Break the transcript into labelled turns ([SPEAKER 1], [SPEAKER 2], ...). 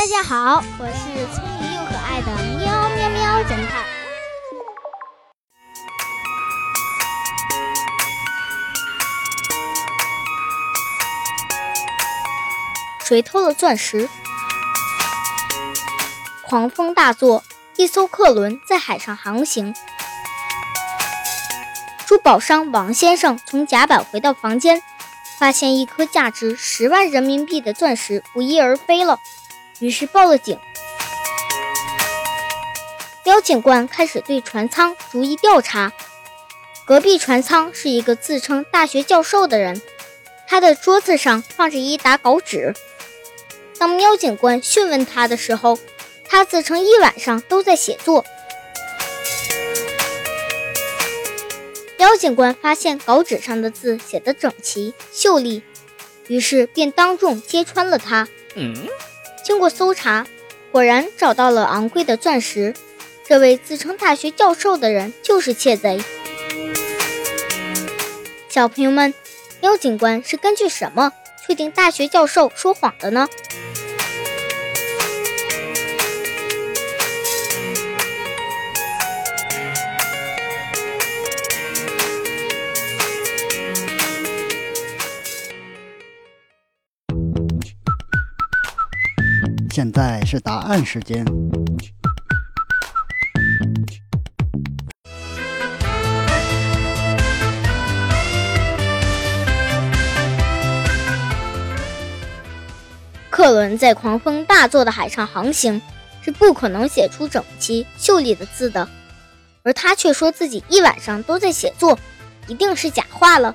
[SPEAKER 1] 大家好，我是聪明又可爱的喵喵喵侦探。谁偷了钻石？狂风大作，一艘客轮在海上航行。珠宝商王先生从甲板回到房间，发现一颗价值十万人民币的钻石不翼而飞了。于是报了警。刁警官开始对船舱逐一调查。隔壁船舱是一个自称大学教授的人，他的桌子上放着一沓稿纸。当喵警官讯问他的时候，他自称一晚上都在写作。喵警官发现稿纸上的字写得整齐秀丽，于是便当众揭穿了他。嗯。经过搜查，果然找到了昂贵的钻石。这位自称大学教授的人就是窃贼。小朋友们，喵警官是根据什么确定大学教授说谎的呢？
[SPEAKER 2] 现在是答案时间。
[SPEAKER 1] 客轮在狂风大作的海上航行，是不可能写出整齐秀丽的字的，而他却说自己一晚上都在写作，一定是假话了。